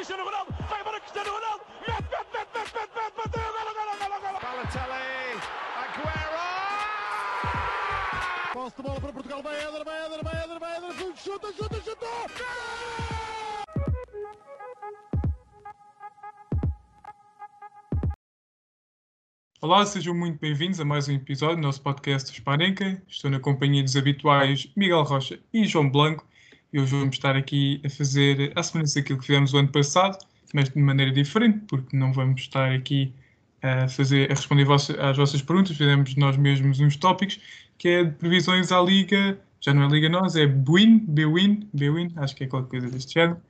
Cristiano Ronaldo, vai embora Cristiano Ronaldo, mete, mete, mete, mete, mete, mete, bateu, golo, golo, golo, golo. Balotelli, Aguero! Posse de bola para Portugal, vai Éder, vai Éder, vai Éder, vai Éder, chuta, chuta, chuta! Olá, sejam muito bem-vindos a mais um episódio do nosso podcast Sparenca. Estou na companhia dos habituais Miguel Rocha e João Blanco e hoje vamos estar aqui a fazer a semelhança daquilo que fizemos o ano passado, mas de maneira diferente, porque não vamos estar aqui a, fazer, a responder às vossas perguntas, fizemos nós mesmos uns tópicos, que é de previsões à Liga, já não é Liga Nós, é Buin, Bwin, Bwin, acho que é qualquer coisa deste género.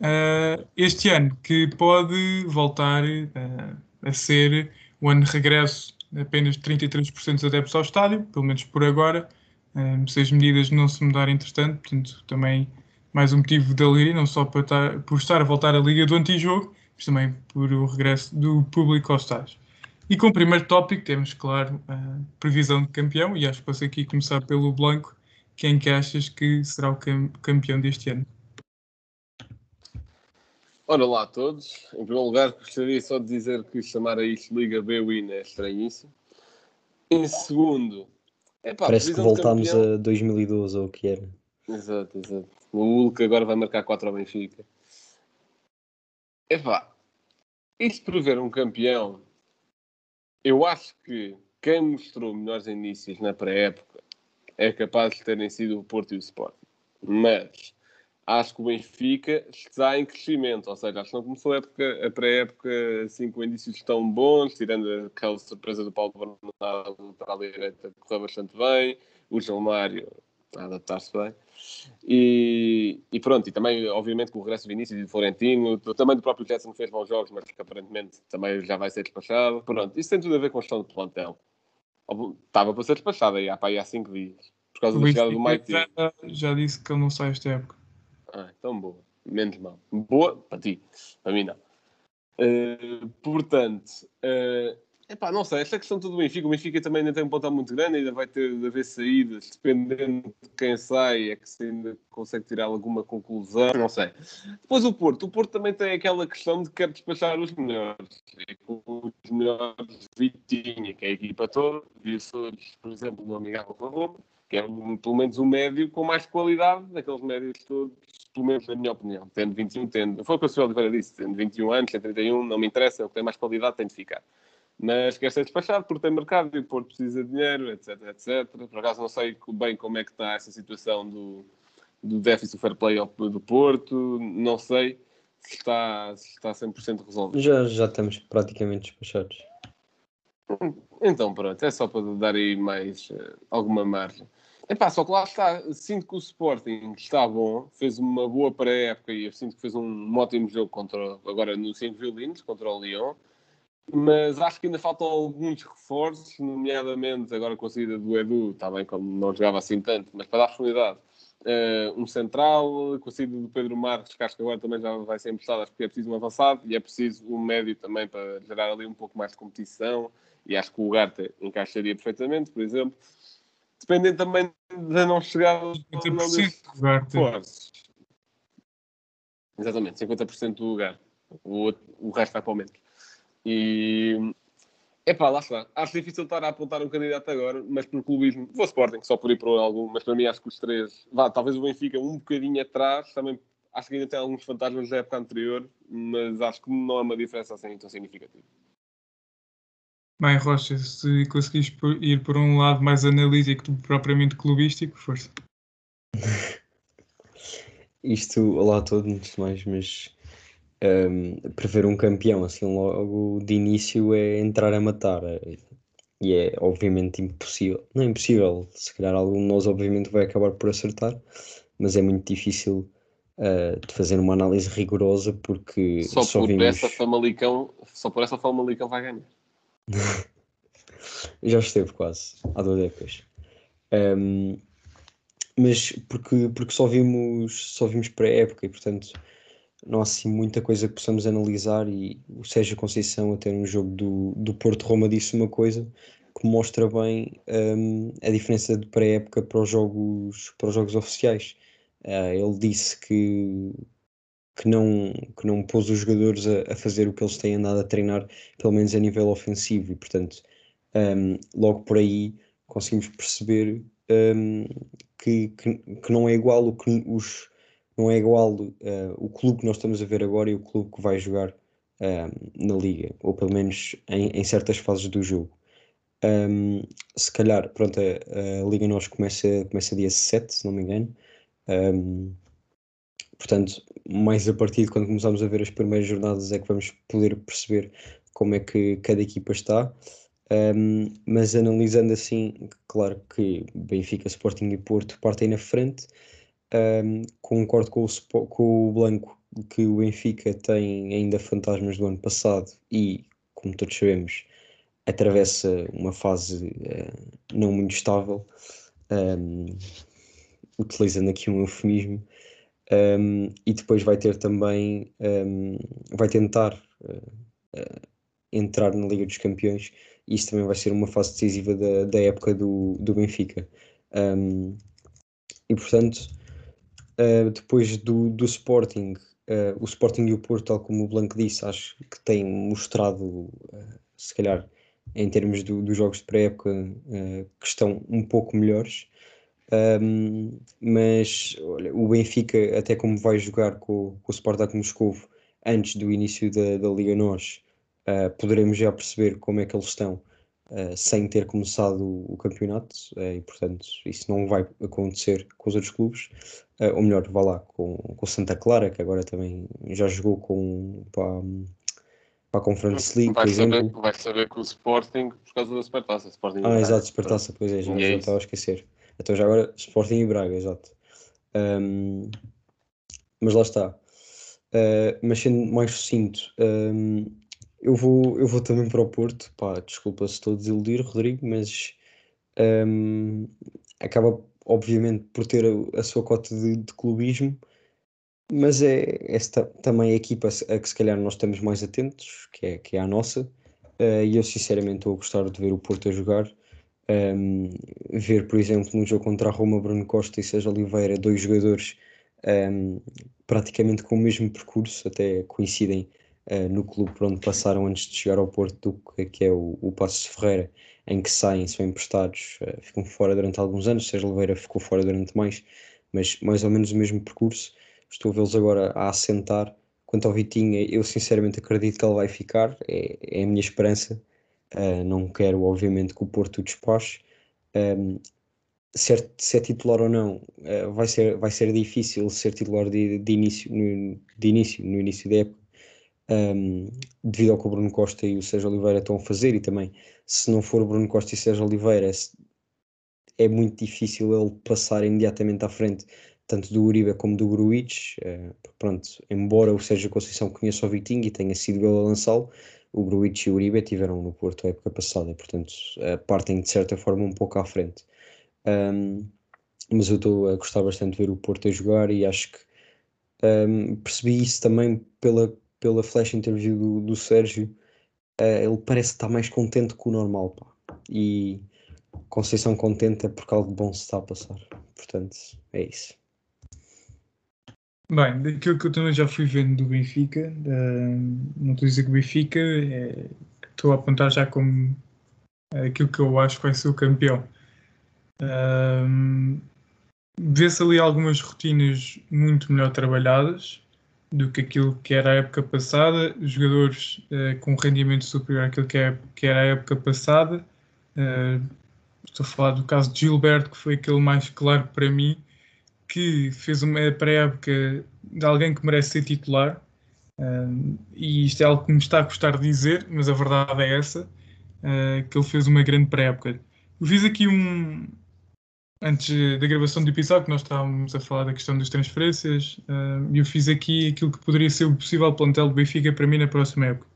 Uh, este ano, que pode voltar uh, a ser o ano de regresso apenas 33% dos adeptos ao estádio, pelo menos por agora, um, se as medidas não se mudarem entretanto, portanto também mais um motivo de alegria, não só por estar, por estar a voltar à Liga do Antijogo, mas também por o regresso do público aos estádios. E como primeiro tópico temos, claro, a previsão de campeão, e acho que posso aqui começar pelo Blanco, quem que achas que será o campeão deste ano? Ora lá a todos. Em primeiro lugar, gostaria só de dizer que chamar a isto Liga B-Win é estranhíssimo. Em segundo, epá, parece que voltámos campeão... a 2012 ou o que era. Exato, exato. O Hulk agora vai marcar 4 ao Benfica. Epá, isto prever um campeão, eu acho que quem mostrou melhores inícios na pré-época é capaz de terem sido o Porto e o Sporting. Mas acho que o Benfica está em crescimento, ou seja, acho que não começou a, época, a pré-época assim com indícios tão bons, tirando aquela surpresa do Paulo Bernardo para a direita, correu bastante bem, o João Mário a adaptar-se bem. E, e, pronto, e também, obviamente, com o regresso do Vinícius e do Florentino, também do próprio Jetson fez bons jogos, mas que aparentemente também já vai ser despachado. Pronto, isso tem tudo a ver com a gestão do plantel. Estava para ser despachado aí há, aí há cinco dias, por causa da chegada do Mike. Já, já disse que ele não sai esta época. Ah, então boa. Menos mal. Boa para ti. Para mim não. Uh, portanto, uh, epá, não sei, esta questão do Benfica, o Benfica também ainda tem um ponto muito grande, ainda vai ter de haver saídas, dependendo de quem sai, é que se ainda consegue tirar alguma conclusão, não sei. Depois o Porto, o Porto também tem aquela questão de querer despachar os melhores, com os melhores Vitinha, que é a equipa toda, Viçores, por exemplo, no amigável com a Roma, que é um, pelo menos um médio com mais qualidade daqueles médios todos, pelo menos na minha opinião. Tendo 21, tendo. Foi o que o Sr. Oliveira disse, tendo 21 anos, tem 31, não me interessa, o que tem mais qualidade tem de ficar. Mas quer ser despachado porque tem mercado e o Porto precisa de dinheiro, etc, etc. Por acaso não sei bem como é que está essa situação do, do déficit do fair play do Porto, não sei se está, se está 100% resolvido. Já, já estamos praticamente despachados. Então pronto, é só para dar aí mais uh, alguma margem. Epá, só que lá está, sinto que o Sporting está bom, fez uma boa pré-época e eu sinto que fez um ótimo jogo contra, agora no 5 violinos, contra o Lyon, mas acho que ainda faltam alguns reforços, nomeadamente agora com a saída do Edu, está bem como não jogava assim tanto, mas para dar profundidade, uh, um central, com a saída do Pedro Marques, que acho que agora também já vai ser emprestado, acho que é preciso um avançado e é preciso um médio também para gerar ali um pouco mais de competição e acho que o Ugarte encaixaria perfeitamente, por exemplo dependendo também de não chegar aos 50% Exatamente, 50% do lugar. O, outro, o resto vai para o menos. E. Epá, lá está. Acho difícil estar a apontar um candidato agora, mas por clubismo, vou Sporting, só por ir para algum, mas para mim acho que os três, vá, talvez o Benfica um bocadinho atrás, também acho que ainda tem alguns fantasmas da época anterior, mas acho que não há uma diferença assim tão significativa. Bem, Rocha, se conseguires ir por um lado mais analítico do que propriamente clubístico, força. Isto, olá a todos, antes de mais, mas um, prever um campeão assim logo de início é entrar a matar. E é obviamente impossível. Não é impossível, se calhar algum de nós obviamente vai acabar por acertar, mas é muito difícil uh, de fazer uma análise rigorosa porque só, só por vimos... essa Famalicão, só por essa Famalicão vai ganhar. Já esteve quase, há duas épocas. Um, mas porque, porque só vimos, só vimos pré-época e portanto não há assim muita coisa que possamos analisar e o Sérgio Conceição até no jogo do, do Porto Roma disse uma coisa que mostra bem um, a diferença de pré-época para os jogos para os jogos oficiais. Uh, ele disse que que não, que não pôs os jogadores a, a fazer o que eles têm andado a treinar, pelo menos a nível ofensivo, e portanto, um, logo por aí conseguimos perceber um, que, que, que, não é igual o que os não é igual uh, o clube que nós estamos a ver agora e o clube que vai jogar na liga, ou pelo menos em, em certas fases do jogo. Um, se calhar, pronto, a, a, Liga Nós começa, começa dia 7, se não me engano. Um, portanto, mais a partir de quando começamos a ver as primeiras jornadas é que vamos poder perceber como é que cada equipa está. Um, mas analisando assim, claro que Benfica, Sporting e Porto partem na frente. Concordo com o, com o Blanco que o Benfica tem ainda fantasmas do ano passado e, como todos sabemos, atravessa uma fase uh, não muito estável, um, utilizando aqui um eufemismo, um, e depois vai ter também, um, vai tentar uh, uh, entrar na Liga dos Campeões, e isso também vai ser uma fase decisiva da, da época do, do Benfica. e portanto, depois do, do Sporting, o Sporting e o Porto, tal como o Blanco disse, acho que têm mostrado, se calhar, em termos do, dos jogos de pré-época, uh, que estão um pouco melhores. Um, mas olha, o Benfica, até como vai jogar com, com o Spartak Moscou antes do início da, da Liga Nós, uh, poderemos já perceber como é que eles estão uh, sem ter começado o, o campeonato e, portanto, isso não vai acontecer com os outros clubes. ou melhor, vá lá com, com Santa Clara, que agora também já jogou com. Pá, para a Conference League, vai por saber, exemplo. Vai saber que o Sporting, por causa da Supertaça. Sporting ah, exato, Supertaça, pois é, já, já é estava a esquecer. Então já agora Sporting e Braga, exato. Um, mas lá está. Uh, mas sendo mais sucinto, um, eu, vou, eu vou também para o Porto. Pá, desculpa se estou a desiludir, Rodrigo, mas um, acaba obviamente por ter a, a sua cota de, de clubismo mas é esta também a equipa a que se calhar nós estamos mais atentos, que é, que é a nossa, uh, e eu sinceramente estou a gostar de ver o Porto a jogar. Um, ver, por exemplo, no jogo contra a Roma, Bruno Costa e Sérgio Oliveira, dois jogadores um, praticamente com o mesmo percurso, até coincidem uh, no clube por onde passaram antes de chegar ao Porto, que é o, o Passos Ferreira, em que saem, são emprestados, uh, ficam fora durante alguns anos. Sérgio Oliveira ficou fora durante mais, mas mais ou menos o mesmo percurso. Estou a vê-los agora a assentar. Quanto ao Vitinha, eu sinceramente acredito que ele vai ficar, é, é a minha esperança. Uh, não quero, obviamente, que o Porto o despache. Um, ser, se é titular ou não, uh, vai, ser, vai ser difícil ser titular de, de, início, no, de início, no início da época, um, devido ao que o Bruno Costa e o Sérgio Oliveira estão a fazer, e também, se não for o Bruno Costa e o Sérgio Oliveira, é muito difícil ele passar imediatamente à frente tanto do Uribe como do Gruitch. Uh, pronto, embora o Sérgio Conceição conheça o Vitinho e tenha sido ele a lançá-lo, o Gruitch e o Uribe tiveram no Porto a época passada, portanto uh, partem de certa forma um pouco à frente. Um, mas eu estou a gostar bastante de ver o Porto a jogar e acho que um, percebi isso também pela, pela flash interview do, do Sérgio. Uh, ele parece estar mais contente que o normal, pá. E Conceição contente é porque algo bom se está a passar. Portanto, é isso. Bem, daquilo que eu também já fui vendo do Benfica, não estou a dizer que o Benfica, é, estou a apontar já como aquilo que eu acho que vai ser o campeão. Vê-se ali algumas rotinas muito melhor trabalhadas do que aquilo que era a época passada, jogadores uh, com rendimento superior àquilo que, é, que era a época passada. Uh, estou a falar do caso de Gilberto, que foi aquele mais claro para mim que fez uma pré-época de alguém que merece ser titular. Uh, e isto é algo que me está a custar dizer, mas a verdade é essa, uh, que ele fez uma grande pré-época. Fiz aqui um, antes da gravação do episódio, que nós estávamos a falar da questão das transferências, uh, eu fiz aqui aquilo que poderia ser o possível plantel do Benfica para mim na próxima época.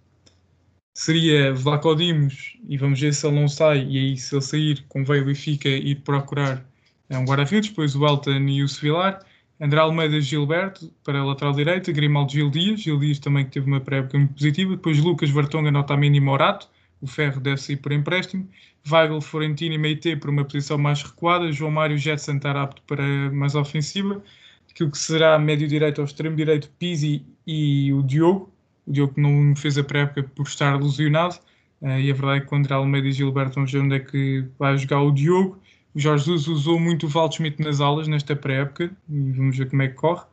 Seria Vlaco Dimos, e vamos ver se ele não sai, e aí se ele sair, convém o Benfica ir procurar é um guarda-redes, depois o Elton e o Sevilar, André Almeida Gilberto para a lateral direita, Grimaldo Gil Dias, Gil Dias também que teve uma pré-época muito positiva, depois Lucas Vartonga, Otamendi e Morato, o Ferro deve sair por empréstimo, Weigl, Florentino e Meite por uma posição mais recuada, João Mário Jetson estar apto para mais ofensiva, aquilo que será médio direito ou extremo direito, Pizzi e o Diogo. O Diogo não fez a pré-época por estar lesionado. Uh, e a verdade é que quando Almeida e Gilberto vamos ver onde é que vai jogar o Diogo. O Jorge Jesus usou muito o Waldschmidt nas aulas nesta pré-época e vamos ver como é que corre.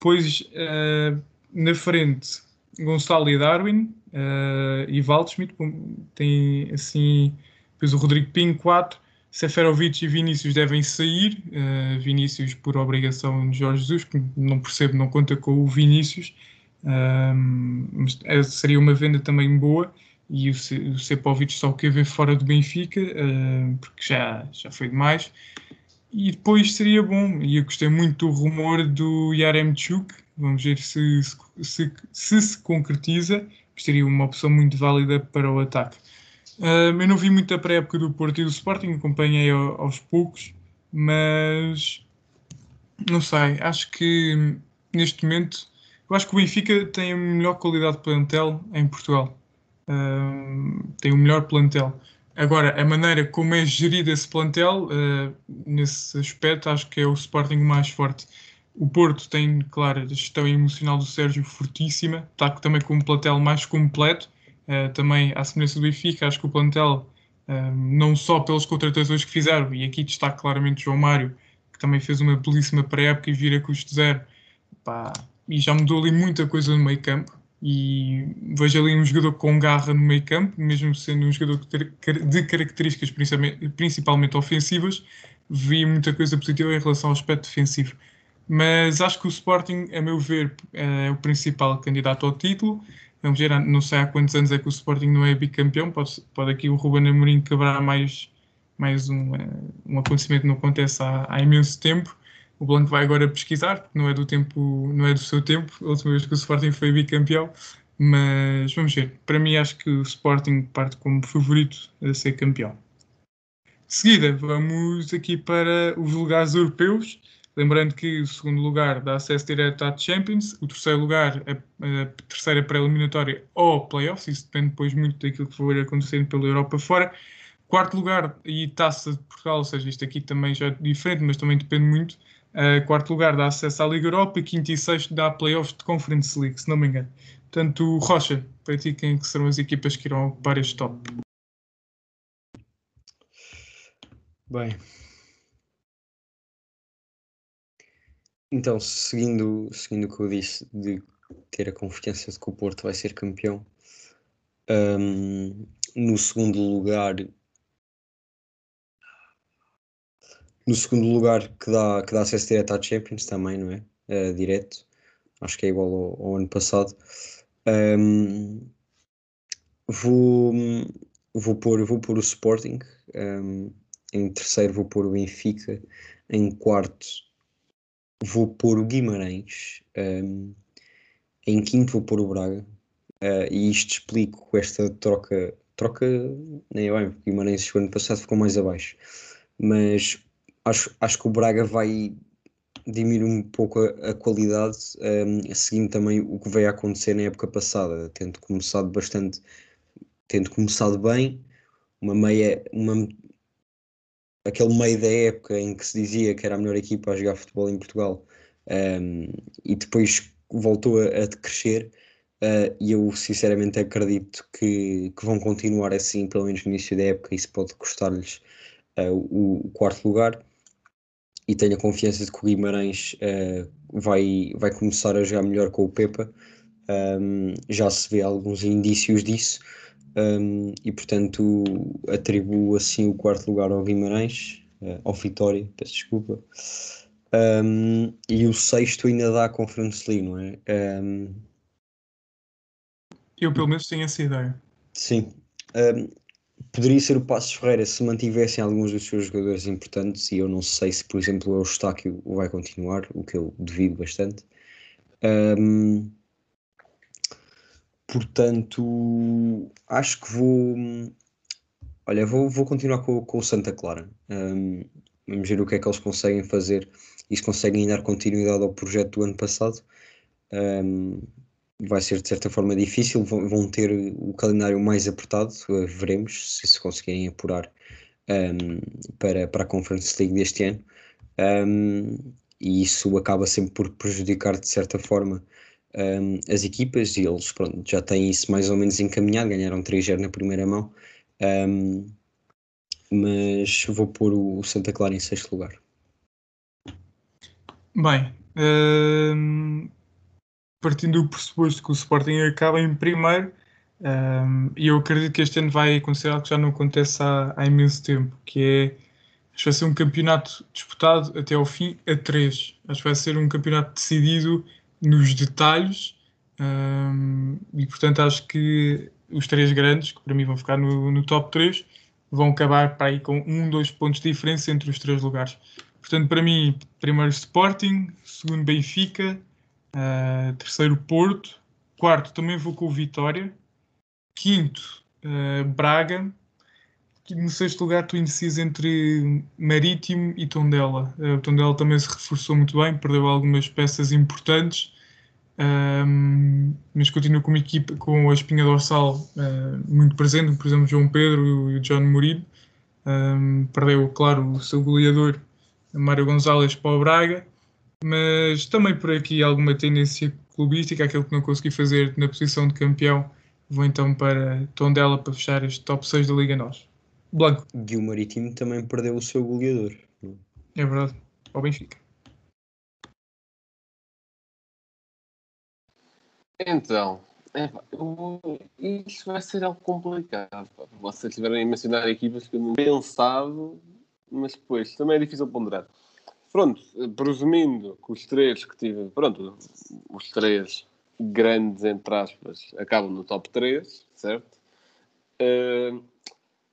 Depois, uh, na frente, Gonçalo e Darwin uh, e Waldschmidt. Tem assim, depois o Rodrigo Pinho, 4. Seferovic e Vinícius devem sair. Uh, Vinícius por obrigação de Jorge Jesus, que não percebo, não conta com o Vinícius. mas seria uma venda também boa e o, Sepovic só o quer ver fora do Benfica, uh, porque já, já foi demais. E depois seria bom, e eu gostei muito do rumor do Yaremchuk, vamos ver se se, se se, se concretiza, seria uma opção muito válida para o ataque. Uh, eu não vi muito a pré-época do Porto e do Sporting, acompanhei aos poucos, mas não sei, acho que neste momento, eu acho que o Benfica tem a melhor qualidade de plantel em Portugal tem o melhor plantel. Agora, a maneira como é gerido esse plantel, uh, nesse aspecto, acho que é o Sporting mais forte. O Porto tem, claro, a gestão emocional do Sérgio fortíssima, está também com um plantel mais completo. Uh, também, à semelhança do Benfica, acho que o plantel, uh, não só pelas contratações que fizeram, e aqui destaca claramente João Mário, que também fez uma belíssima pré-época e vira custo zero, pá, e já mudou ali muita coisa no meio campo e vejo ali um jogador com garra no meio campo, mesmo sendo um jogador de características principalmente ofensivas, vi muita coisa positiva em relação ao aspecto defensivo. Mas acho que o Sporting, a meu ver, é o principal candidato ao título. Vamos ver, não sei há quantos anos é que o Sporting não é bicampeão, pode, pode aqui o Ruben Amorim quebrar mais, mais um, eh, um acontecimento que não acontece há, há imenso tempo o Blanco vai agora pesquisar, porque não é do tempo, não é do seu tempo, a última vez que o Sporting foi bicampeão, mas vamos ver. Para mim acho que o Sporting parte como favorito a ser campeão. De seguida, vamos aqui para os lugares europeus. Lembrando que o segundo lugar dá acesso direto à Champions, o terceiro lugar, a, a terceira pré-eliminatória ou playoffs, isso depende depois muito daquilo que for acontecendo pela Europa fora. Quarto lugar e taça de Portugal, ou seja, isto aqui também já é diferente, mas também depende muito. Uh, quarto lugar dá acesso à Liga Europa quinto e sexto dá playoffs de Conference League, se não me engano. Portanto, Rocha, para ti, quem serão as equipas que irão ocupar este top? Bem. Então, seguindo, seguindo o que eu disse, de ter a confiança de que o Porto vai ser campeão, um, no segundo lugar No segundo lugar, que dá, que dá acesso direto à Champions também, não é? Uh, direto. Acho que é igual ao, ao ano passado. Um, vou, vou, pôr, vou pôr o Sporting. Um, em terceiro, vou pôr o Benfica. Em quarto, vou pôr o Guimarães. Um, em quinto, vou pôr o Braga. Uh, e isto explico com esta troca. Troca, nem é bem, porque o Guimarães o ano passado ficou mais abaixo. Mas acho, acho que o Braga vai diminuir um pouco a, a qualidade, um, seguindo também o que veio a acontecer na época passada, tendo começado bastante, tendo começado bem, uma meia, uma, aquele meio da época em que se dizia que era a melhor equipa a jogar futebol em Portugal, um, e depois voltou a, a crescer. Uh, e eu sinceramente acredito que, que vão continuar assim, pelo menos no início da época, isso pode custar-lhes uh, o, o, quarto lugar e tenho a confiança de que o Guimarães uh, vai, vai começar a jogar melhor com o Pepa. Um, já se vê alguns indícios disso um, e, portanto, atribuo assim o quarto lugar ao Guimarães, uh, ao Vitória, peço desculpa. Um, e o sexto ainda dá a Conference League, não é? Eu, pelo menos, tenho essa ideia. Sim poderia ser o Passos Ferreira se mantivessem alguns dos seus jogadores importantes e eu não sei se, por exemplo, o Eustáquio vai continuar, o que eu duvido bastante. Um, portanto, acho que vou. Olha, vou, vou continuar com, com o Santa Clara. Um, vamos ver o que é que eles conseguem fazer e se conseguem dar continuidade ao projeto do ano passado. Um, vai ser de certa forma difícil, vão, ter o calendário mais apertado, eh, veremos se se conseguirem apurar um, para, para a Conference League deste ano. Um, e isso acaba sempre por prejudicar de certa forma um, as equipas e eles pronto, já têm isso mais ou menos encaminhado, ganharam 3-0 na primeira mão, um, mas vou pôr o Santa Clara em sexto lugar. Bem, partindo do pressuposto que o Sporting acaba em primeiro, e eu acredito que este ano vai acontecer algo que já não acontece há, há imenso tempo, que é acho que vai ser um campeonato disputado até ao fim a três. Acho que vai ser um campeonato decidido nos detalhes hum, e portanto acho que os três grandes, que para mim vão ficar no, no top 3, vão acabar para aí com um, dois pontos de diferença entre os três lugares. Portanto, para mim, primeiro Sporting, segundo Benfica, uh, terceiro Porto, quarto também vou com o Vitória, quinto uh, Braga, no sexto lugar estou indeciso entre Marítimo e Tondela. Uh, Tondela também se reforçou muito bem, perdeu algumas peças importantes, um, mas continua com uma equipa com a espinha dorsal uh, muito presente, por exemplo, João Pedro e o John Murilo. Um, perdeu, claro, o seu goleador Mário Gonzalez para o Braga, mas também por aqui alguma tendência clubística, aquilo que não consegui fazer na posição de campeão, vou então para Tondela para fechar este top 6 da Liga Nós. Blanco. E o Marítimo também perdeu o seu goleador. É verdade, ao Benfica. Então, é, isto vai ser algo complicado. Vocês estiverem a mencionar equipas que eu não pensava, mas depois também é difícil ponderar. Pronto, presumindo que os três que tive, pronto, os três grandes, entre aspas, acabam no top 3, certo? Uh,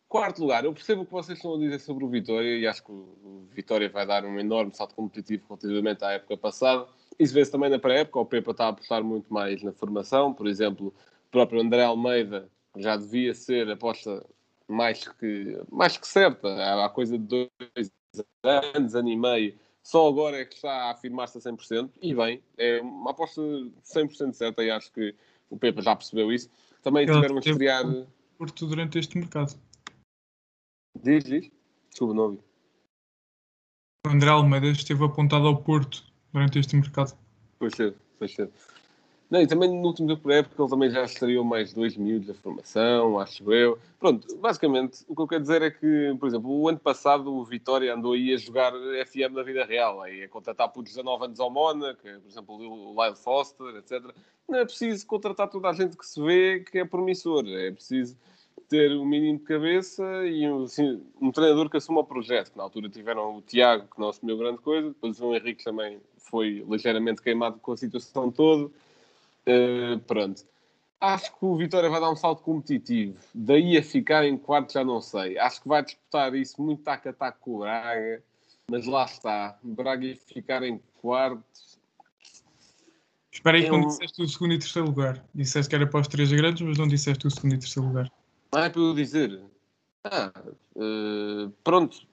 quarto lugar, eu percebo o que vocês estão a dizer sobre o Vitória e acho que o Vitória vai dar um enorme salto competitivo relativamente à época passada. Isso vê-se também na pré-época, o Pepa está a apostar muito mais na formação, por exemplo, o próprio André Almeida já devia ser aposta mais que, mais que certa, há coisa de dois anos, ano e meio, só agora é que está a afirmar-se a 100%, e bem, é uma aposta 100% certa e acho que o Pepa já percebeu isso. Também Ele tiveram a estrear... Porto durante este mercado. Diz, diz. Desculpa, não ouvi. O André Almeida esteve apontado ao Porto durante este mercado. Pois ser, pois ser. Não, e também no último tempo por época ele também já estreou mais dois miúdos da formação, acho eu. Pronto, basicamente, o que eu quero dizer é que, por exemplo, o ano passado o Vitória andou aí a jogar FM na vida real, aí a contratar por 19 anos ao Mónaco, por exemplo, o Lyle Foster, etc. Não é preciso contratar toda a gente que se vê que é promissor, é preciso ter um mínimo de cabeça e assim, um treinador que assuma o projeto. Na altura tiveram o Tiago, que não assumiu grande coisa, depois o Henrique também foi ligeiramente queimado com a situação toda. Uh, pronto. Acho que o Vitória vai dar um salto competitivo. Daí a ficar em quarto já não sei. Acho que vai disputar isso muito taco a taco com o Braga. Mas lá está. O Braga ia ficar em quarto. Espera aí, Eu- quando disseste o segundo e terceiro lugar. Disseste que era para os três grandes, mas não disseste o segundo e terceiro lugar. Ah, é para eu dizer. Ah, eh, pronto.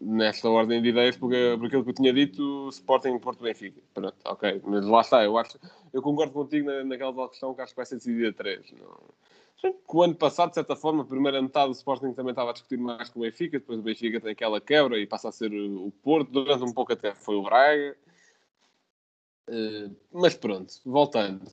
Nesta ordem de ideias, porque, por aquilo que eu tinha dito, Sporting, Porto, Benfica. Pronto, ok. Mas lá está, eu acho, eu concordo contigo na, naquela questão que acho que vai ser decidida três. Não... O ano passado, de certa forma, a primeira metade do Sporting também estava a discutir mais com o Benfica, depois o Benfica tem aquela quebra e passa a ser o Porto, durante um pouco até foi o Braga. Eh, mas pronto, voltando.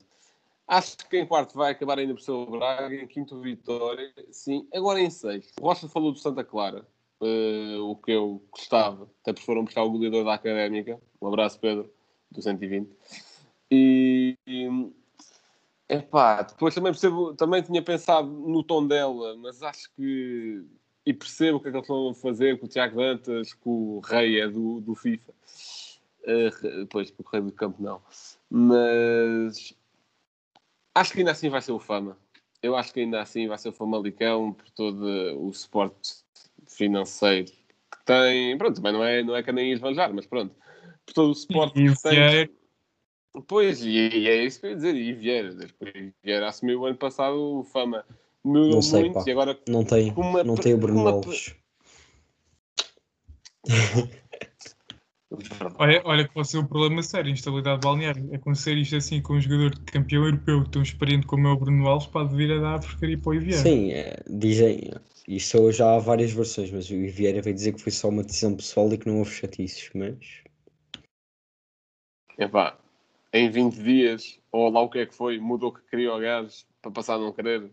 Acho que em quarto vai acabar ainda por ser o Braga, em quinto Vitória, sim. Agora em sexto, Rocha falou do Santa Clara, eh, o que eu gostava, até porque foram buscar o goleador da Académica. Um abraço, Pedro, do 120. E, e epá, depois também percebo, também tinha pensado no tom dela, mas acho que e percebo o que é que eles a fazer com o Tiago Dantas, que o rei é do, do FIFA. Uh, pois, o rei do campo não. Mas acho que ainda assim vai ser o Fama. Eu acho que ainda assim vai ser o Famalicão por todo o suporte financeiro que tem. Pronto, também não é, não é que nem esbanjar, mas pronto. Por todo o suporte que tem. Pois, e, e é isso que eu ia dizer. E Vieira, depois Vieira assumiu o ano passado o Fama. Melhorou Não sei, muito pá. e agora Não tem, Uma não tem o Bruno uma Alves. olha, olha que pode ser um problema sério, instabilidade balneária. Acontecer isto assim com um jogador de campeão europeu tão experiente como é o Bruno Alves, pode vir a dar a porcaria para o Vieira. Sim, é, dizem, isso já há várias versões, mas o Vieira vai dizer que foi só uma decisão pessoal e que não houve chatices, mas Epá, em 20 dias, ou lá o que é que foi, mudou que queria o gajo para passar a não querer.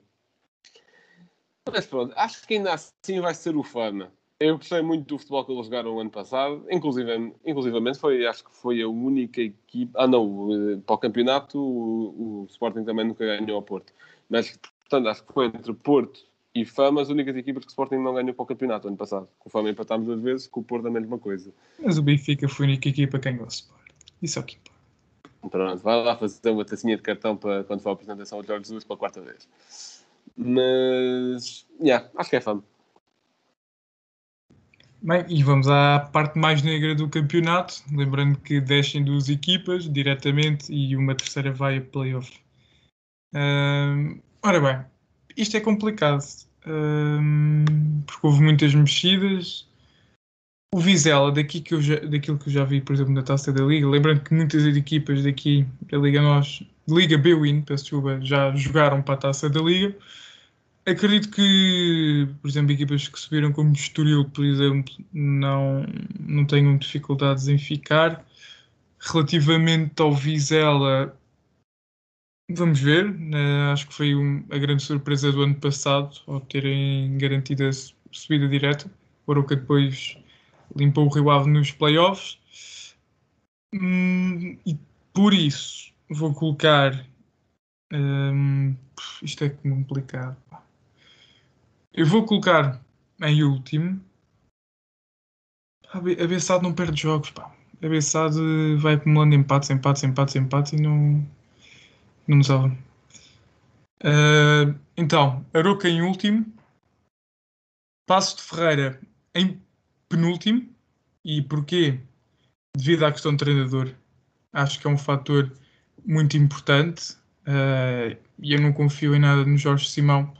Mas pronto, acho que ainda assim vai ser o Fana. Eu gostei muito do futebol que eles jogaram o ano passado, inclusive, inclusivamente foi, acho que foi a única equipe. Ah, não, eh, para o campeonato o, o Sporting também nunca ganhou ao Porto. Mas, portanto, acho que foi entre Porto e Fama as únicas equipas que o Sporting não ganhou para o campeonato ano passado. Com o Fama empatámos duas vezes, com o Porto a mesma coisa. Mas o Benfica foi a única equipa que ganhou o Sport. Isso é o que importa. Pronto, vai lá fazer uma tacinha de cartão para quando for a apresentação ao Jorge Jesus pela quarta vez. Mas, yeah, acho que é Fama. Bem, e vamos à parte mais negra do campeonato. Lembrando que descem duas equipas diretamente e uma terceira vai a playoff. Ahm, ora bem, isto é complicado ahm, porque houve muitas mexidas. O Vizela, daqui que eu já, daquilo que eu já vi, por exemplo, na taça da Liga, lembrando que muitas equipas daqui da Liga Nós, Liga B-Win, peço já jogaram para a taça da Liga. Acredito que, por exemplo, equipas que subiram como Estoril, por exemplo, não, não tenham dificuldades em ficar. Relativamente ao Vizela, vamos ver. né, acho que foi um- a grande surpresa do ano passado, ao terem garantido a su- subida direta. O Aroca depois limpou o Rio Ave nos playoffs. Hum, e por isso, vou colocar... hum, isto é complicado. Eu vou colocar em último. A Bessade não perde jogos, pá. A Bessade vai acumulando empates, empates, empates, empates e não, não me salva. Ah, então, Aroca em último. Passo de Ferreira em penúltimo. E porquê? Devido à questão de treinador. Acho que é um fator muito importante. ah, e eu não confio em nada no Jorge Simão.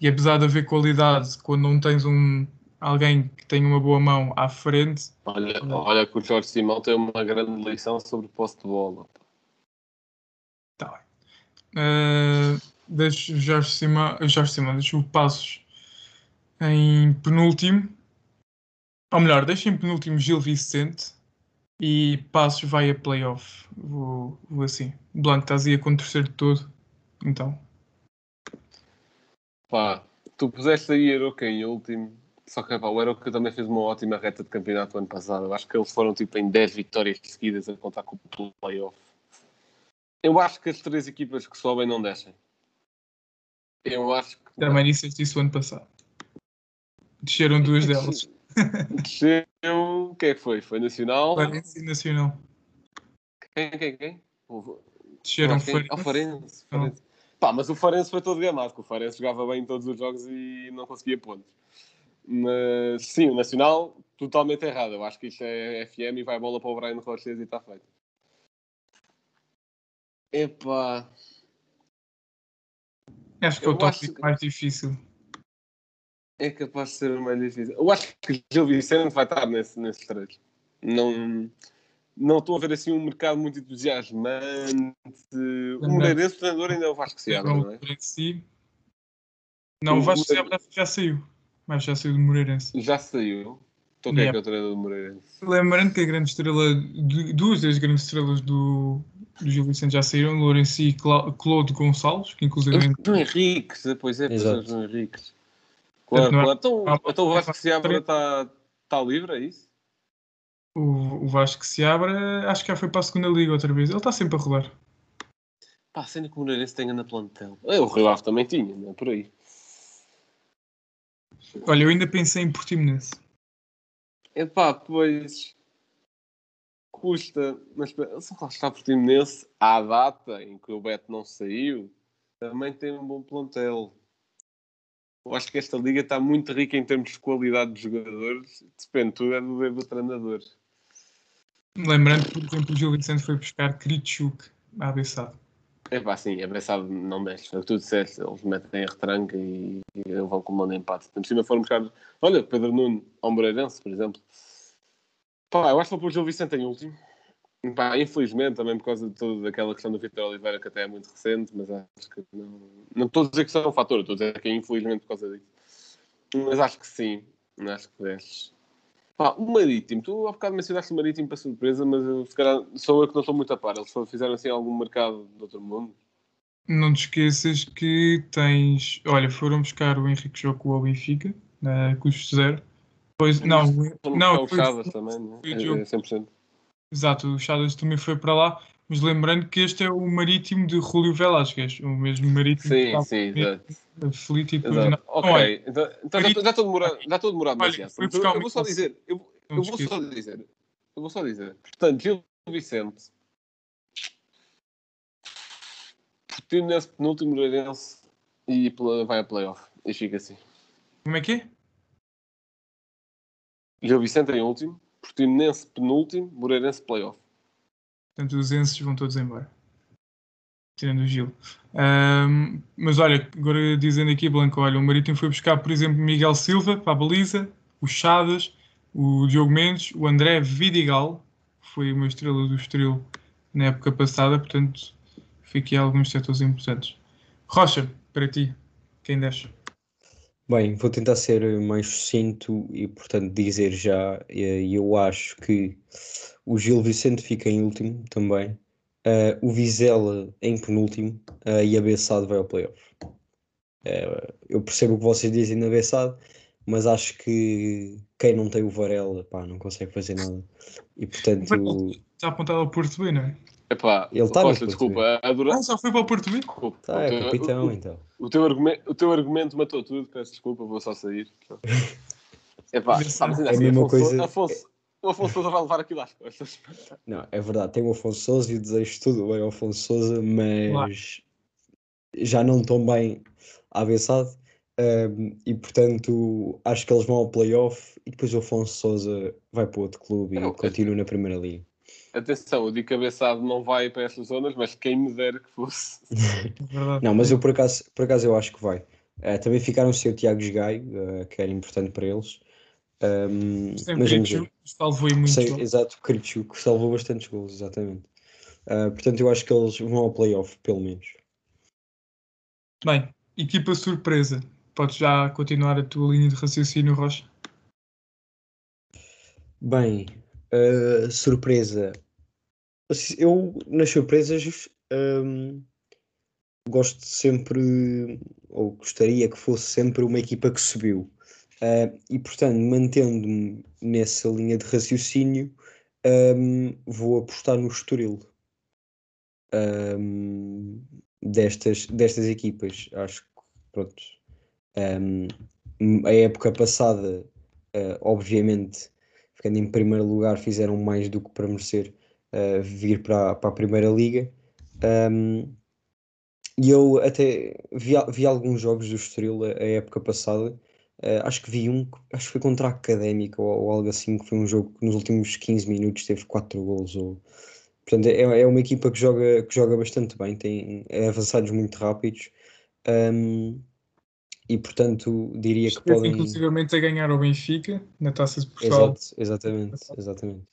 E apesar de haver qualidade, quando não tens um, alguém que tem uma boa mão à frente, Olha, olha que o Jorge Simão tem uma grande lição sobre posse de bola. Uh, deixo Jorge Simão, Jorge Simão, deixo o Passos em penúltimo. Ou melhor, deixo em penúltimo Gil Vicente e Passos vai a playoff. Vou, vou assim. Blanco, estás aí a terceiro de todo. Então, Pá, tu puseste aí Aroca em último, só que pá, o Aroca também fez uma ótima reta de campeonato ano passado. Acho que eles foram tipo em 10 vitórias seguidas a contar com o playoff. Eu acho que as três equipas que sobem não descem. Eu acho que. também disseste isso ano passado. Desceram duas delas. Desceu. O que é que foi? Foi Nacional? Farense e Nacional. Quem, quem, quem? Desceram? Farense. Ah, o Farense. Não. Farense. Pá, mas o Farense foi todo gamado, o Farense jogava bem em todos os jogos e não conseguia pontos. Mas sim, o Nacional, totalmente errado. Eu acho que isto é FM e vai a bola para o Brian Roches e está feito. Epá. Acho que é o tópico mais difícil. É capaz de ser o mais difícil. Eu acho que Gil Vicente vai estar nesse, nesses três. Não, não estou a ver assim um mercado muito entusiasmante. O Moreirense, o treinador, ainda é o Vasco Seabra, não é? Não, o Vasco Seabra já saiu. Mas já saiu do Moreirense. Já saiu. Então quem é que é o treinador do Moreirense? Lembrando que a grande estrela, du- duas das grandes estrelas do, do Gil Vicente já saíram, Lourenço e Cla- Claude Gonçalves, que inclusive João Henriques, depois é, pois é. João Henriques. Claro, é- claro. Então, Ah, então o Vasco é- Seabra está tá livre, é isso? o, o Vasco Seabra acho que já foi para a segunda liga outra vez. Ele está sempre a rolar. Pá, sendo que o Moreirense tenha na plantel. É, o Rio Ave também tinha, não é por aí. Olha, eu ainda pensei em Portimonense. Epá, pois custa, mas se lá está Portimonense à data em que o Beto não saiu, também tem um bom plantel. Eu acho que esta liga está muito rica em termos de qualidade de jogadores, depende tudo é do dedo do treinador. Lembrando por exemplo, o Gil Vicente foi buscar Kritschuk à Bessade. Epá, sim, a Bessade não mexe, foi o que tu disseste, eles metem em retranca e, e vão comandando empate. Por cima foram buscar, olha, Pedro Nuno ao Moreirense, por exemplo. Pá, eu acho que vou pôr o Gil Vicente em último. Pá, infelizmente, também por causa de toda aquela questão do Vitor Oliveira, que até é muito recente, mas acho que não. Não estou a dizer que isso é um fator, estou a dizer que é infelizmente por causa disso. Mas acho que sim, acho que desce. Pá, o Marítimo, tu há bocado mencionaste o Marítimo para surpresa, mas eu, se calhar sou eu que não estou muito a par. Eles fizeram assim algum mercado de outro mundo. Não te esqueças que tens. Olha, foram buscar o Henrique Joco ao Benfica, na custo zero. Pois, não, não, buscar o Chaves também, né? é, Diogo. é 100%. exato, o Chadas também foi para lá. Mas lembrando que este é o marítimo de Julio Velasquez, o mesmo marítimo que Sim, estava sim, exato. aflito e não. Ok, então, então estou- já estou demorado, já estou demorado Olha, buscar Eu, o vou só dizer, eu, eu vou só dizer, eu vou só dizer. Portanto, Gil Vicente, Portimonense penúltimo, Moreirense e vai a playoff. E fica assim. Como é que é? Gil Vicente em último, Portimonense penúltimo, Moreirense playoff. Portanto, os enses vão todos embora. Tirando o Gil. Ahm, mas olha, agora dizendo aqui, Blanco, olha, o Marítimo foi buscar, por exemplo, Miguel Silva para a baliza, o Chadas, o Diogo Mendes, o André Vidigal, que foi uma estrela do Estoril na época passada, portanto, fiquei alguns setores importantes. Rocha, para ti, quem desce? Bem, vou tentar ser mais sucinto e, portanto, dizer já, eh, eu acho que o Gil Vicente fica em último também, eh, o Vizela em penúltimo eh, e a Bessade vai ao playoff. Eh, eu percebo o que vocês dizem na Bessade, mas acho que quem não tem o Varela, pá, não consegue fazer nada. E, portanto, Está apontado ao Porto B, não é? Epá, Ele tá no desculpa, adora... Ah, só foi para o Porto B? desculpa. tá, o, é teu, capitão, o- então. o teu argumento, o teu argumento matou tudo, peço desculpa, vou só sair. Epá, ainda é a assim, mesma Afonso, coisa- Afonso, o Afonso Sousa vai levar aquilo às costas. Não, é verdade, tem o Afonso Sousa e desejo tudo bem ao Afonso Sousa, mas já não tão bem avançado. Um, e portanto, acho que eles vão ao playoff e depois o Afonso Sousa vai para outro clube e Não, continua na Primeira Liga. Atenção, eu digo cabeçado não vai para estas zonas, mas quem me dera que fosse. É. Não, mas eu por acaso, por acaso eu acho que vai. Uh, também ficaram sem o Tiago Gaio, uh, que era importante para eles. Um, Sem mas ver. salvou aí muito. Sei, exato, o Kritchuk salvou bastantes gols, exatamente. Uh, portanto, eu acho que eles vão ao playoff, pelo menos. Bem, equipa surpresa. Podes já continuar a tua linha de raciocínio, Rocha? Bem, uh, surpresa. Eu, nas surpresas, um, gosto sempre, ou gostaria que fosse sempre uma equipa que subiu. Uh, e, portanto, mantendo-me nessa linha de raciocínio, um, vou apostar no Estoril. Um, destas, destas equipas. Acho que, pronto. um, a época passada, uh, obviamente, ficando em primeiro lugar, fizeram mais do que para merecer uh, vir para, para a Primeira Liga. E eu até vi, vi alguns jogos do Estoril a, a época passada. Uh, acho que vi um, acho que foi contra a Académica ou, ou algo assim, que foi um jogo que nos últimos 15 minutos teve 4 gols. Ou... Portanto, é, é uma equipa que joga, que joga bastante bem, tem avançados muito rápidos. Um, e portanto diria que Esteve, podem. inclusivamente a ganhar ao Benfica na Taça de Portugal. Exato, exatamente, exatamente.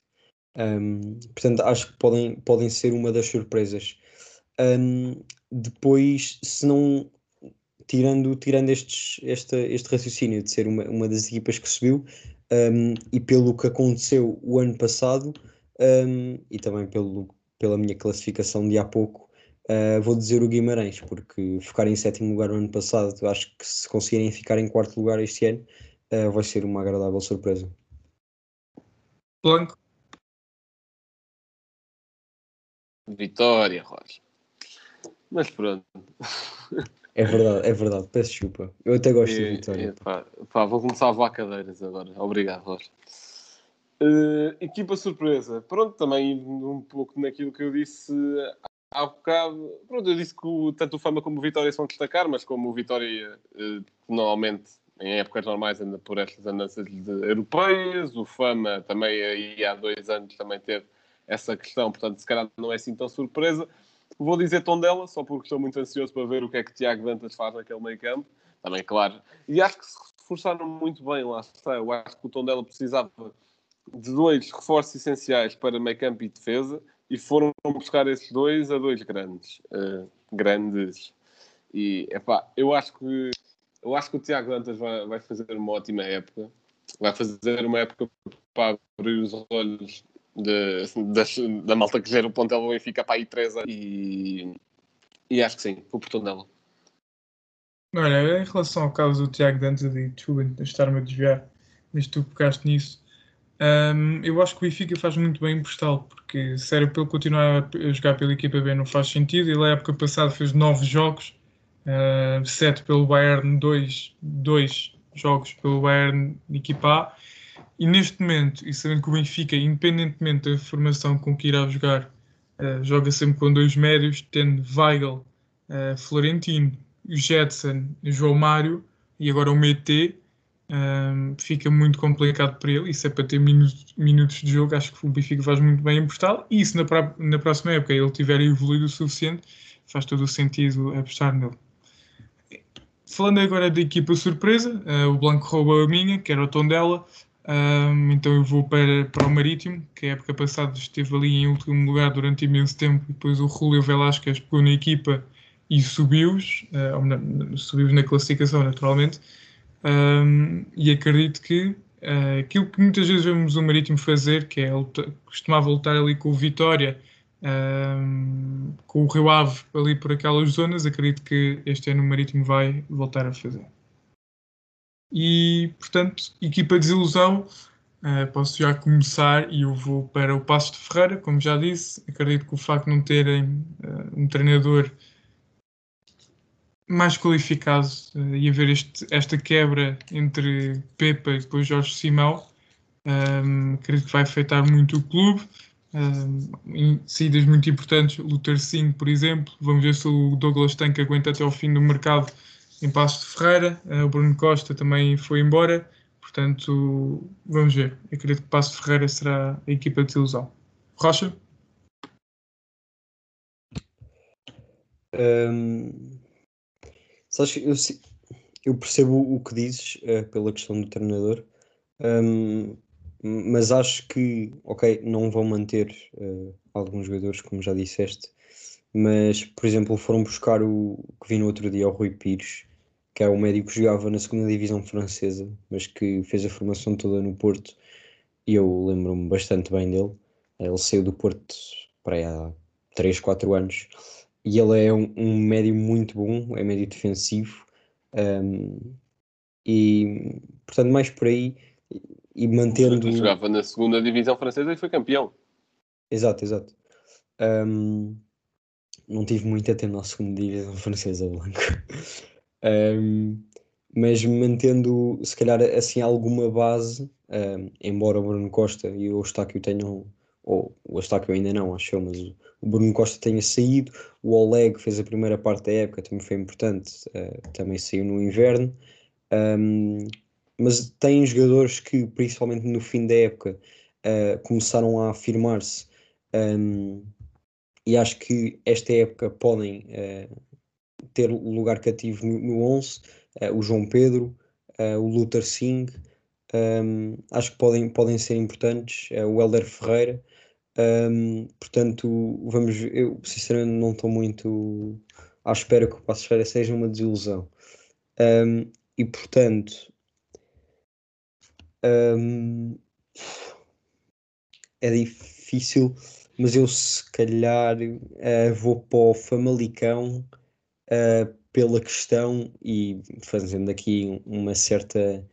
Um, portanto, acho que podem, podem ser uma das surpresas. Um, depois, se não tirando, tirando estes, este, este raciocínio de ser uma, uma das equipas que subiu, um, e pelo que aconteceu o ano passado, e também pelo, pela minha classificação de há pouco, Uh, vou dizer o Guimarães, porque ficar em sétimo lugar no ano passado, acho que se conseguirem ficar em quarto lugar este ano, uh, vai ser uma agradável surpresa. Blanco. Vitória, Rocha. Mas pronto. É verdade, é verdade, peço desculpa. Eu até gosto E- Vitória. e, pá, pá, vou começar a levar cadeiras agora. Obrigado, Rocha. Uh, equipa surpresa. Pronto, também um pouco naquilo que eu disse há bocado. Pronto, eu disse que o, tanto o Fama como o Vitória são destacar, mas como o Vitória uh, normalmente em épocas normais anda por estas andanças europeias, o Fama também aí há dois anos também teve essa questão, portanto se calhar não é assim tão surpresa. Vou dizer Tondela, só porque estou muito ansioso para ver o que é que Tiago Dantas faz naquele meio campo. Também, claro. E acho que se reforçaram muito bem, lá está. Eu acho que o Tondela precisava de dois reforços essenciais para meio campo e defesa e foram buscar esses dois a dois grandes. eh, grandes. E, epá, eu acho que eu acho que o Tiago Dantas vai, vai fazer uma ótima época. Vai fazer uma época para abrir os olhos de, das- da malta que gera o plantel do Benfica para aí 3 anos. E, e acho que sim, vou por Tondela. Olha, em relação ao caso do Tiago Dantas e desculpa estar-me a desviar, mas tu pegaste nisso. hum, eu acho que o Benfica faz muito bem emprestá-lo, porque se era para ele continuar a jogar pela equipa B não faz sentido. Ele, a época passada, fez nove jogos, uh, sete pelo Bayern, dois, dois jogos pelo Bayern de equipa A. E neste momento, e sabendo que o Benfica, independentemente da formação com que irá jogar, uh, joga sempre com dois médios, tendo Weigl, uh, Florentino, Jetson, João Mário e agora o MET, um, fica muito complicado para ele. Isso é para ter minutos, minutos de jogo. Acho que o Benfica faz muito bem em emprestá-lo. E se na, na próxima época ele tiver evoluído o suficiente, faz todo o sentido apostar nele. Falando agora da equipa surpresa, eh, o Blanco roubou a minha, que era o Tondela. Um, então eu vou para, para o Marítimo, que a época passada esteve ali em último lugar durante imenso tempo. Depois o Julio Velasquez pegou na equipa e subiu-os, ou na- subiu-os na classificação, naturalmente. Um, e acredito que eh, aquilo que muitas vezes vemos o Marítimo fazer, que é luta- costumava lutar ali com o Vitória, um, com o Rio Ave ali por aquelas zonas, acredito que este ano o Marítimo vai voltar a fazer. E, portanto, equipa de desilusão, eh, posso já começar e eu vou para o Passo de Ferreira, como já disse. Acredito que o facto de não terem eh, um treinador mais qualificado eh, e haver este, esta quebra entre Pepa e depois Jorge Simão, ehm, acredito que vai afetar muito o clube. Ehm, saídas muito importantes, Luther Singh, por exemplo. Vamos ver se o Douglas Tanque aguenta até ao fim do mercado em Passo de Ferreira. Eh, o Bruno Costa também foi embora. Portanto, vamos ver. Eu acredito que Passo de Ferreira será a equipa de desilusão. Rocha? Hum, sabes, eu, eu percebo o que dizes eh, pela questão do treinador, hum, mas acho que, ok, não vão manter eh, alguns jogadores, como já disseste, mas, por exemplo, foram buscar o que vi no outro dia, o Rui Pires, que é um médico que jogava na segunda divisão francesa, mas que fez a formação toda no Porto, e eu lembro-me bastante bem dele. Ele saiu do Porto para aí há 3, 4 anos e ele é um, um médio muito bom, é médio defensivo um, e portanto mais por aí e- mantendo Jogava na segunda divisão francesa e foi campeão. exato, exato Um, não tive muito atento à segunda divisão francesa Blanco Um, mas mantendo se calhar assim alguma base um, embora o Bruno Costa e o Eustáquio tenham ou o Eustáquio ainda não, acho eu, mas o Bruno Costa tenha saído, o Oleg fez a primeira parte da época, também foi importante, eh, também saiu no inverno, Um, mas tem jogadores que, principalmente no fim da época, eh, começaram a afirmar-se, e acho que esta época podem eh, ter lugar cativo no, no 11, eh, o João Pedro, eh, o Luther Singh, um, acho que podem, podem ser importantes, eh, o Helder Ferreira, um, portanto, vamos. Eu sinceramente não estou muito à espera que o Passo Ferreira seja uma desilusão. Um, e portanto, é difícil, mas eu se calhar vou para o Famalicão eh, pela questão e fazendo aqui uma certa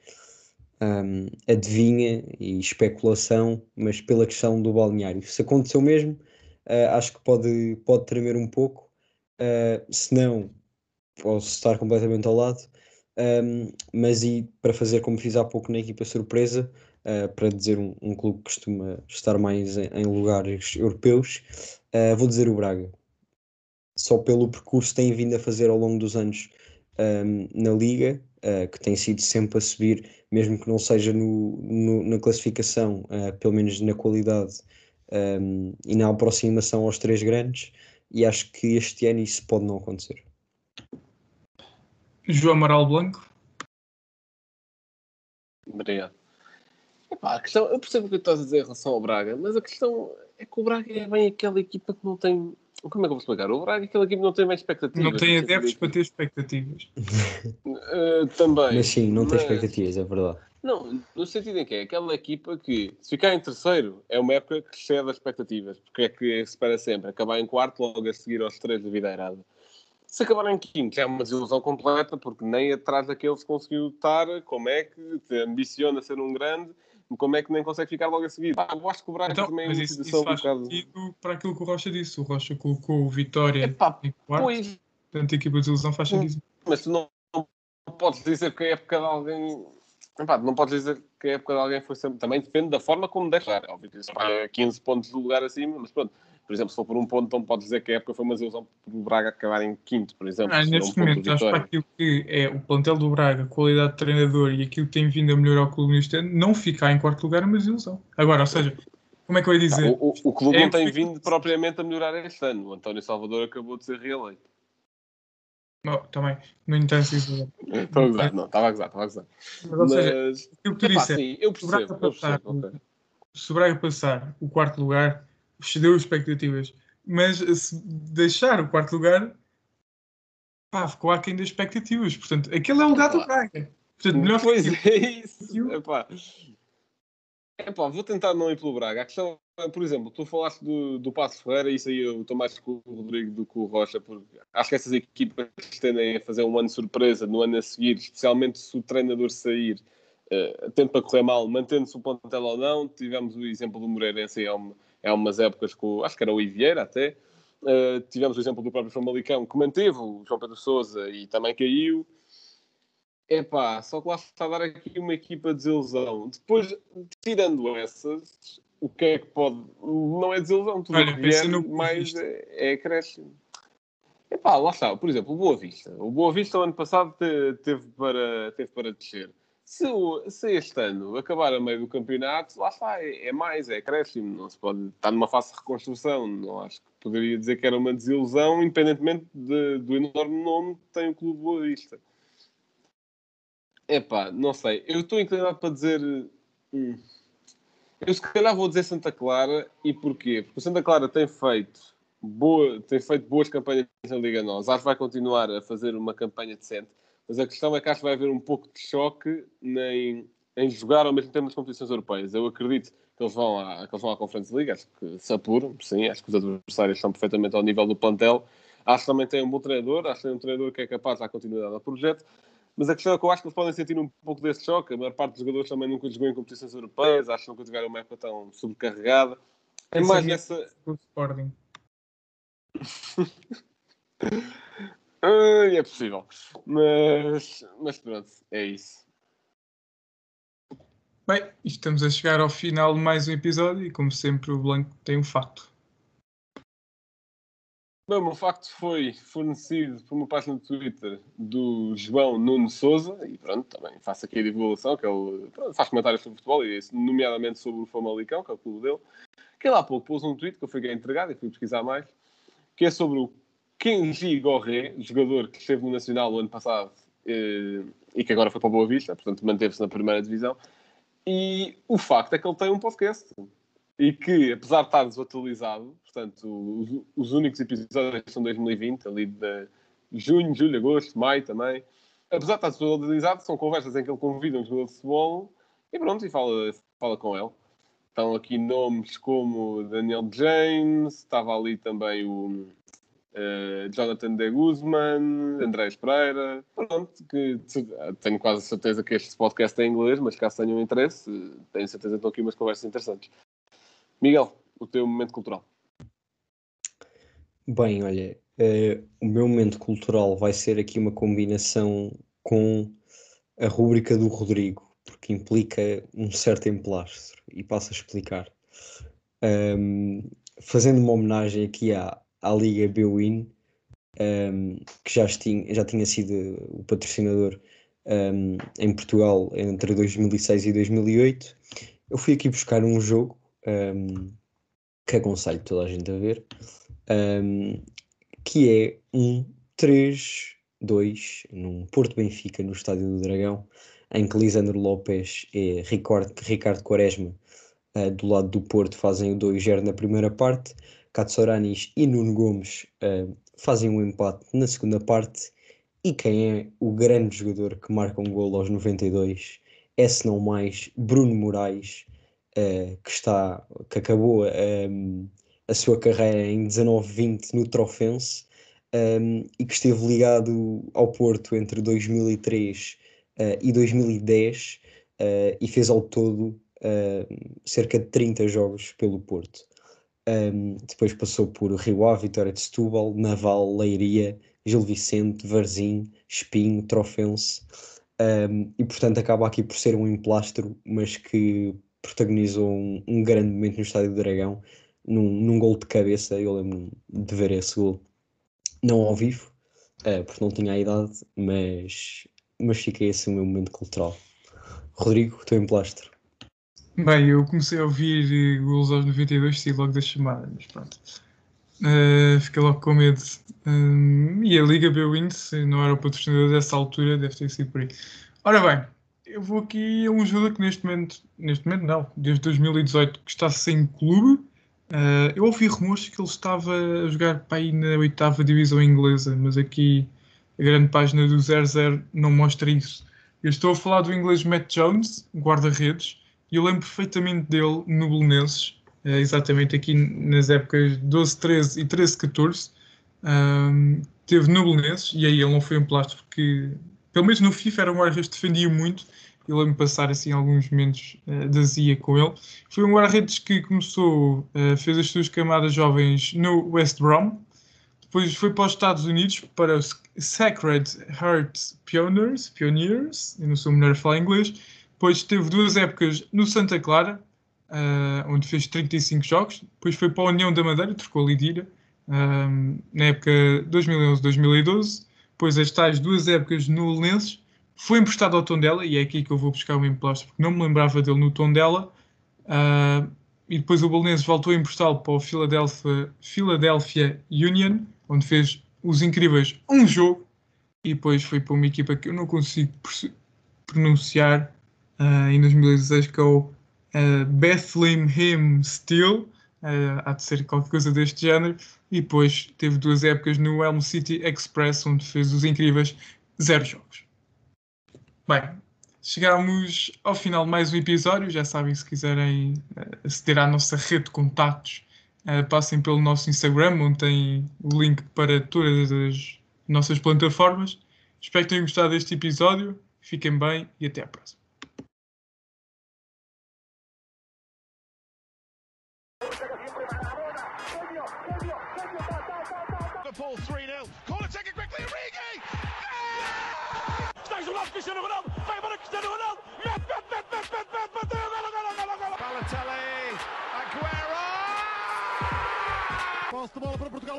um, adivinha e especulação, mas pela questão do balneário. Se aconteceu mesmo, uh, acho que pode, pode tremer um pouco, uh, se não, posso estar completamente ao lado. Um, mas e para fazer como fiz há pouco na equipa surpresa, uh, para dizer um, um clube que costuma estar mais em, em lugares europeus, uh, vou dizer o Braga. Só pelo percurso que tem vindo a fazer ao longo dos anos um, na Liga, uh, que tem sido sempre a subir mesmo que não seja no, no- na classificação, eh, pelo menos na qualidade ehm, e na aproximação aos três grandes, e acho que este ano isso pode não acontecer. João Amaral Blanco? Obrigado. Epá, a questão, eu percebo o que tu estás a dizer em relação ao Braga, mas a questão é que o Braga é bem aquela equipa que não tem. Como é que eu vou explicar? O Braga é aquela equipa que não tem bem expectativas. Não tem adeptos para ter expectativas. Eh, também. Mas sim, não tem mas- expectativas, é verdade. Não, no sentido em que é aquela equipa que, se ficar em terceiro, é uma época que excede as expectativas. Porque é que se espera sempre acabar em quarto, logo a seguir aos três da vida errada. Se acabar em quinto, é uma desilusão completa, porque nem atrás daqueles conseguiu estar. Como é que te ambiciona ser um grande? Como é que nem consegue ficar logo a seguir? Pá, eu acho que o Braga Então, também é uma isso, isso um faz bocado. sentido para aquilo que o Rocha disse. O Rocha colocou o Vitória Epá, em quarto, pois, portanto a equipa de ilusão faz sentido. mas tu não, não podes dizer que a época de alguém. Epá, não podes dizer que a época de alguém foi sempre. Também depende da forma como deixar. Óbvio que isso é 15 pontos do lugar acima, mas pronto. Por exemplo, se for por um ponto, então podes dizer que a época foi uma desilusão por o Braga acabar em quinto, por exemplo. Ah, for um neste de momento, acho para aquilo que é o plantel do Braga, a qualidade de treinador e aquilo que tem vindo a melhorar o clube neste ano, não ficar em quarto lugar é uma desilusão. Agora, ou seja, como é que eu ia Tá, dizer? o, o, o clube É não tem vindo propriamente a melhorar este ano. O António Salvador acabou de ser reeleito. Não, também, não interessa isso. Estou a gozar, não, estava a gozar, estava a gozar. Mas, ou seja, Mas, aquilo que tu disseste, eu se o Braga percebo, se o Braga passar o quarto lugar, excedeu as expectativas. Mas se deixar o quarto lugar, pá, ficou aquém das expectativas. Portanto, aquele é o lugar do. Braga. Portanto, melhor Pois que é isso. Epá. Epá, vou tentar não ir pelo Braga. A questão é, por exemplo, tu falaste do, do Passo Ferreira, isso aí eu estou mais com o Rodrigo do que o Rocha, porque acho que essas equipas tendem a fazer um ano surpresa no ano a seguir, especialmente se o treinador sair, uh, tendo para correr mal, mantendo-se o plantel ou não. Tivemos o exemplo do Moreirense há, uma, há umas épocas, com, acho que era o Ivieira até. Uh, tivemos o exemplo do próprio Famalicão, que manteve o João Pedro Sousa e também caiu. Epá, só que lá está a dar aqui uma equipa de desilusão. Depois, tirando essas, o que é que pode. Não é desilusão, tudo Olha, vier no Vista. é, é acréscimo. Epá, lá está. Por exemplo, o Boa Vista. O Boa Vista, o ano passado, te- teve para, teve para descer. Se, se este ano acabar a meio do campeonato, lá está, é, é mais, é acréscimo. Não se pode estar numa fase de reconstrução. Não acho que poderia dizer que era uma desilusão, independentemente de- do enorme nome que tem o Clube Boa Vista. Epá, não sei. Eu estou inclinado para dizer. hum, Eu se calhar vou dizer Santa Clara. E porquê? Porque o Santa Clara tem feito, boa, tem feito boas campanhas na Liga Nós. Acho que vai continuar a fazer uma campanha decente. Mas a questão é que acho que vai haver um pouco de choque em, em jogar ao mesmo tempo nas competições europeias. Eu acredito que eles vão à, que eles vão à Conference League. Acho que se apuram. Sim, acho que os adversários estão perfeitamente ao nível do plantel. Acho que também tem um bom treinador. Acho que tem um treinador que é capaz de dar continuidade ao projeto. Mas a questão é que eu acho que eles podem sentir um pouco desse choque. A maior parte dos jogadores também nunca jogou em competições europeias, acho que nunca tiveram uma época tão sobrecarregada. É mais nessa. Sporting. É possível. Mas, mas pronto, é isso. Bem, estamos a chegar ao final de mais um episódio e, como sempre, o Blanco tem um fato. Bem, o meu facto foi fornecido por uma página de Twitter do João Nuno Souza, e pronto, também faço aqui a divulgação, que ele pronto, faz comentários sobre futebol, e nomeadamente sobre o Famalicão, que é o clube dele, que ele há pouco pôs um tweet que eu fiquei entregado e fui pesquisar mais, que é sobre o Kenji Gorré, jogador que esteve no Nacional o ano passado eh, e que agora foi para a Boa Vista, portanto manteve-se na primeira divisão. E o facto é que ele tem um podcast e que, apesar de estar desatualizado, portanto, os, os únicos episódios são 2020, ali de junho, julho, agosto, maio também. Apesar de estar desatualizado, são conversas em que ele convida um jogador de futebol e pronto, e fala, fala com ele. Estão aqui nomes como Daniel James, estava ali também o eh, Jonathan de Guzman, Andrés Pereira. Pronto, que te- tenho quase certeza que este podcast é em inglês, mas caso tenham interesse, eh, tenho certeza que estão aqui umas conversas interessantes. Miguel, o teu momento cultural. Bem, olha, eh, o meu momento cultural vai ser aqui uma combinação com a rúbrica do Rodrigo, porque implica um certo emplastro, e passo a explicar. Ahm, fazendo uma homenagem aqui à, à Liga Bwin, ahm, que já tinha, já tinha sido o patrocinador ahm, em Portugal entre 2006 e 2008, eu fui aqui buscar um jogo ahm, que aconselho toda a gente a ver, que é um 3-2 num Porto Benfica no Estádio do Dragão, em que Lisandro Lopes e Ricardo, Ricardo Quaresma ah, do lado do Porto fazem o 2-0 na primeira parte, Katsouranis e Nuno Gomes ah, fazem um empate na segunda parte e quem é o grande jogador que marca um gol aos 92 é se não mais Bruno Moraes, uh, que, está, que acabou um, a sua carreira em 19-20 no Trofense um, e que esteve ligado ao Porto entre 2003 uh, e 2010 uh, e fez ao todo cerca de 30 jogos pelo Porto. Um, depois passou por Rio Ave, Vitória de Setúbal, Naval, Leiria, Gil Vicente, Varzim, Espinho, Trofense. Um, e portanto acaba aqui por ser um emplastro, mas que protagonizou um, um grande momento no Estádio do Dragão, num, num gol de cabeça. Eu lembro de ver esse gol, não ao vivo, uh, porque não tinha a idade, mas, mas fiquei assim o meu momento cultural. Rodrigo, teu emplastro. Bem, eu comecei a ouvir gols aos 92 e logo da chamada, mas pronto. Uh, fiquei logo com medo. Um, e a Liga B-Wind, se não era o patrocinador dessa altura, deve ter sido por aí. Ora bem, eu vou aqui a um jogador que neste momento, neste momento não, desde 2018, que está sem clube. Uh, eu ouvi rumores que ele estava a jogar para aí na oitava divisão inglesa, mas aqui a grande página do 00 não mostra isso. Eu estou a falar do inglês Matt Jones, guarda-redes, e eu lembro perfeitamente dele no Belenenses, uh, exatamente aqui nas épocas 12, 13 e 13, 14. Um, teve no Belenenses, e aí ele não foi um plástico porque, pelo menos no FIFA, era um guarda-redes que defendia muito. Eu lembro passar assim alguns momentos uh, de azia com ele. Foi um guarda-redes que começou, uh, fez as suas camadas jovens no West Brom, depois foi para os Estados Unidos para os Sacred Heart Pioneers, Pioneers, eu não sou melhor a falar inglês, depois teve duas épocas no Santa Clara, uh, onde fez 35 jogos. Depois foi para a União da Madeira, trocou a Lidira, um, na época 2011-2012. Depois as tais duas épocas no Lenses. Foi emprestado ao Tondela, e é aqui que eu vou buscar o meu emplasto, porque não me lembrava dele no Tondela. Uh, e depois o Belenenses voltou a emprestá-lo para o Philadelphia, Philadelphia Union, onde fez os incríveis um jogo. E depois foi para uma equipa que eu não consigo pronunciar, uh, em 2016, que é o uh, Bethlehem Steel, uh, há de ser qualquer coisa deste género, e depois teve duas épocas no Elm City Express, onde fez os incríveis zero jogos. Bem, chegamos ao final de mais um episódio. Já sabem, se quiserem aceder à nossa rede de contatos, uh, passem pelo nosso Instagram, onde tem o link para todas as nossas plataformas. Espero que tenham gostado deste episódio. Fiquem bem e até à próxima.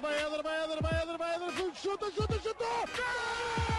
Marcelo, vai Éder, vai Éder, vai Éder, vai chuta, chuta, chutou! Gol!